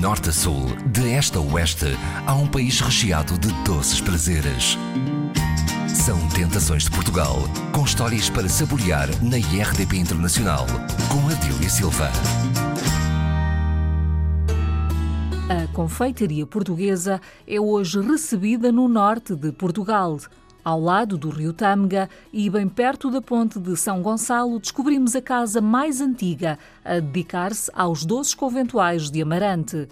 norte a sul, de este a oeste, há um país recheado de doces prazeres. São Tentações de Portugal, com histórias para saborear na IRDP Internacional, com Adília Silva. A confeitaria portuguesa é hoje recebida no norte de Portugal. Ao lado do rio Tâmega e bem perto da ponte de São Gonçalo, descobrimos a casa mais antiga a dedicar-se aos doces conventuais de Amarante.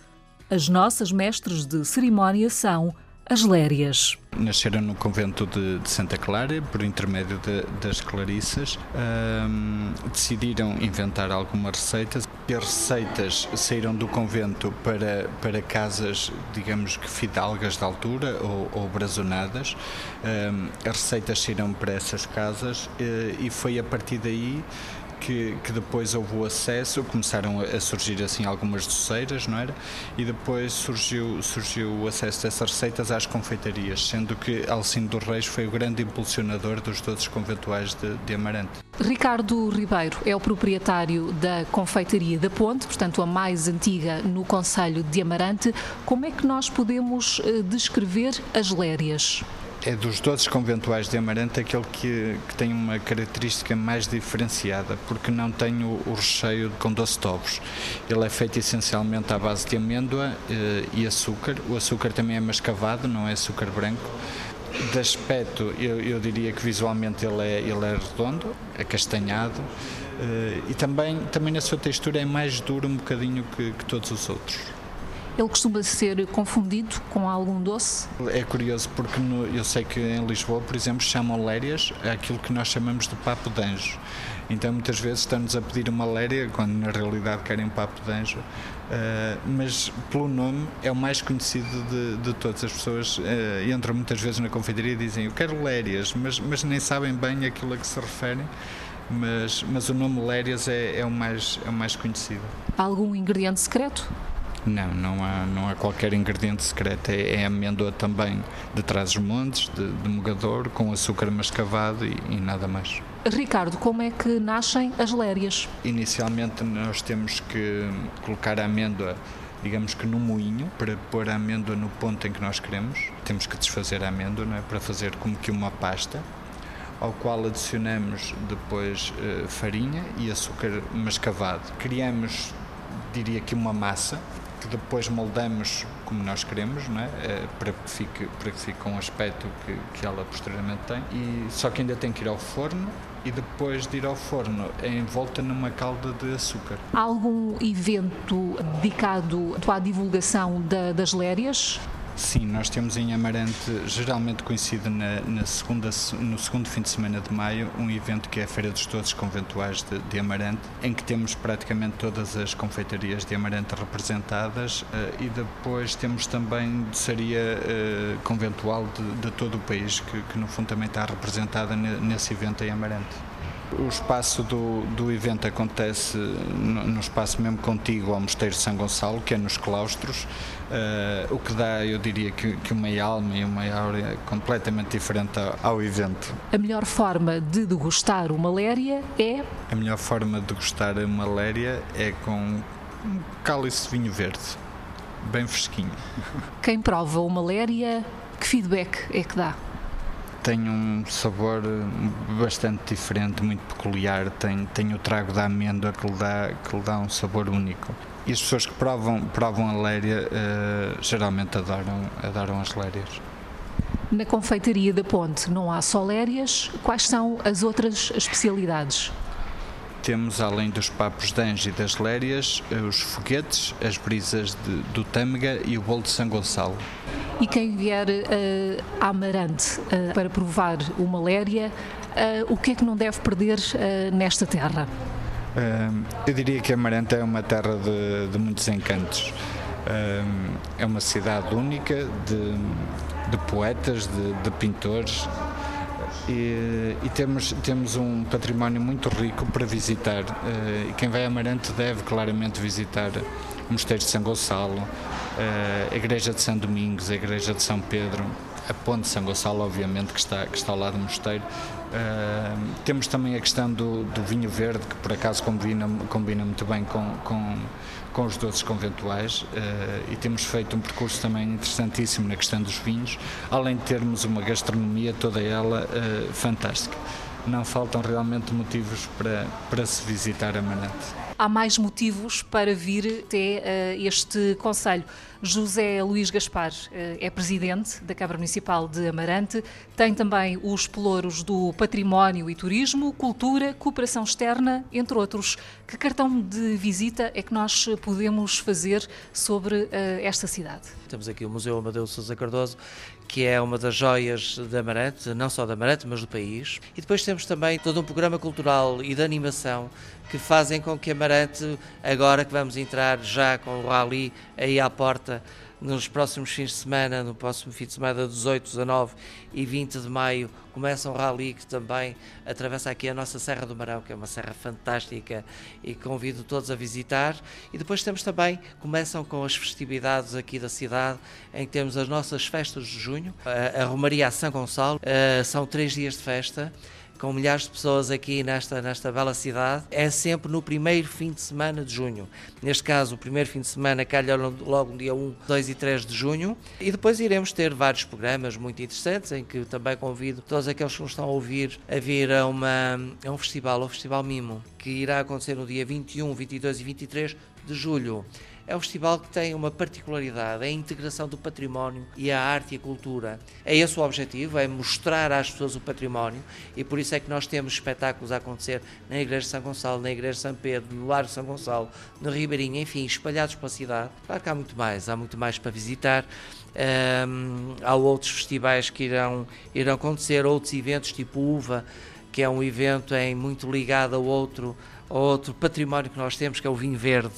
As nossas mestres de cerimónia são as Lérias. Nasceram no convento de, de Santa Clara, por intermédio de, das Clarissas. Um, decidiram inventar algumas receitas. As receitas saíram do convento para, para casas, digamos que fidalgas de altura ou, ou brazonadas. Um, as receitas saíram para essas casas e, e foi a partir daí que, que, depois houve o acesso, começaram a surgir assim algumas doceiras, não era? E depois surgiu, surgiu o acesso dessas receitas às confeitarias, sendo que Alcino dos Reis foi o grande impulsionador dos doces conventuais de, de Amarante. Ricardo Ribeiro é o proprietário da Confeitaria da Ponte, portanto a mais antiga no Conselho de Amarante. Como é que nós podemos eh, descrever as lérias? É dos doces conventuais de Amarante aquele que, que, tem uma característica mais diferenciada, porque não tem o, o, recheio com doce de. Ele é feito essencialmente à base de amêndoa eh, e açúcar. O açúcar também é mascavado, não é açúcar branco. De aspecto, eu, eu diria que visualmente ele é, ele é redondo, acastanhado. Eh, e também, também na sua textura é mais duro um bocadinho que, que todos os outros. Ele costuma ser confundido com algum doce? É curioso porque no, eu sei que em Lisboa, por exemplo, chamam lérias aquilo que nós chamamos de papo de anjo. Então muitas vezes estão-nos a pedir uma léria quando na realidade querem um papo de anjo. Uh, mas pelo nome é o mais conhecido de, de todas as pessoas. Uh, entram muitas vezes na confeitaria e dizem eu quero lérias, mas, mas nem sabem bem aquilo a que se referem. Mas, mas o nome lérias é, é, o mais, é o mais conhecido. Há algum ingrediente secreto? Não, não há, não há qualquer ingrediente secreto. É, é amêndoa também de trás os montes, de, de mogador, com açúcar mascavado e, e, nada mais. Ricardo, como é que nascem as lérias? Inicialmente nós temos que colocar a amêndoa digamos que no moinho, para pôr a amêndoa no ponto em que nós queremos. Temos que desfazer a amêndoa é? para fazer como que uma pasta, ao qual adicionamos depois uh, farinha e açúcar mascavado. Criamos, diria que uma massa, que depois moldamos como nós queremos, não é? Eh, para, que fique, para que fique com o aspecto que, que ela posteriormente tem. E, só que ainda tem que ir ao forno e depois de ir ao forno é envolta numa calda de açúcar. Há algum evento dedicado à divulgação da, das lérias? Sim, nós temos em Amarante, geralmente coincide na, na, segunda, no segundo fim de semana de maio, um evento que é a Feira dos Todos Conventuais de, de Amarante, em que temos praticamente todas as confeitarias de Amarante representadas uh, e depois temos também doçaria uh, conventual de, de, todo o país, que, que no fundo também está representada nesse evento em Amarante. O espaço do, do evento acontece no, no, espaço mesmo contíguo ao Mosteiro de São Gonçalo, que é nos claustros, uh, o que dá, eu diria, que, que, uma alma e uma áurea completamente diferente ao, ao, evento. A melhor forma de degustar uma léria é? A melhor forma de degustar uma léria é com um cálice de vinho verde, bem fresquinho. Quem prova uma léria, que feedback é que dá? Tem um sabor bastante diferente, muito peculiar, tem, tem o trago da amêndoa que lhe, dá, que lhe dá um sabor único. E as pessoas que provam, provam a léria uh, geralmente adoram, adoram as lérias. Na confeitaria da Ponte não há só lérias, quais são as outras especialidades? Temos, além dos papos de anjo e das lérias, eh, os foguetes, as brisas de, do tâmega e o bolo de São Gonçalo. E quem vier a Amarante uh, para provar uma léria, uh, o que é que não deve perder nesta terra? eu diria que Amarante é uma terra de, de muitos encantos. é uma cidade única de, de poetas, de, de pintores, e, e, temos, temos um património muito rico para visitar. E quem vai a Amarante deve claramente visitar o Mosteiro de São Gonçalo, a Igreja de São Domingos, a Igreja de São Pedro, a Ponte de São Gonçalo, obviamente, que está, que está ao lado do mosteiro, Uh, temos também a questão do, do, vinho verde, que por acaso combina, combina muito bem com, com, com os doces conventuais, uh, e temos feito um percurso também interessantíssimo na questão dos vinhos, além de termos uma gastronomia toda ela uh, fantástica. Não faltam realmente motivos para, para se visitar Amarante há mais motivos para vir até uh, este Conselho. José Luís Gaspar uh, é presidente da Câmara Municipal de Amarante, tem também os pelouros do Património e Turismo, Cultura, Cooperação Externa, entre outros. Que cartão de visita é que nós podemos fazer sobre uh, esta cidade? Temos aqui o Museu Amadeu Sousa Cardoso, que é uma das joias de Amarante, não só de Amarante, mas do país. E depois temos também todo um programa cultural e de animação que fazem com que Amarante, agora que vamos entrar já com o Rally aí à porta, nos próximos fins de semana, no próximo fim de semana 18, 19 e 20 de maio, começa um rally que também atravessa aqui a nossa Serra do Marão, que é uma serra fantástica e convido todos a visitar. E depois temos também, começam com as festividades aqui da cidade, em que temos as nossas festas de junho, a, Romaria a São Gonçalo, uh, são três dias de festa com milhares de pessoas aqui nesta, nesta bela cidade, é sempre no primeiro fim de semana de junho. Neste caso, o primeiro fim de semana calha logo no dia 1, 2 e 3 de junho. E depois iremos ter vários programas muito interessantes, em que também convido todos aqueles que nos estão a ouvir a vir a, uma, a um festival, o Festival Mimo, que irá acontecer no dia 21, 22 e 23 de julho. É um festival que tem uma particularidade, é a integração do património e a arte e a cultura. É esse o objetivo, é mostrar às pessoas o património e por isso é que nós temos espetáculos a acontecer na Igreja de São Gonçalo, na Igreja de São Pedro, no Largo de São Gonçalo, no Ribeirinho, enfim, espalhados pela cidade. Claro que há muito mais, há muito mais para visitar. Um, há outros festivais que irão, irão acontecer, outros eventos tipo UVA, que é um evento em, muito ligado ao outro, ao outro património que nós temos, que é o vinho verde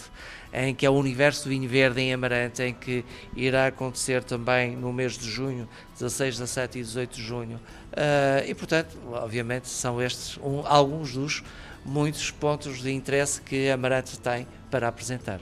em que é o Universo Vinho Verde em Amarante, em que irá acontecer também no mês de junho, 16, 17 e 18 de junho. Uh, e, portanto, obviamente, são estes um, alguns dos muitos pontos de interesse que Amarante tem para apresentar.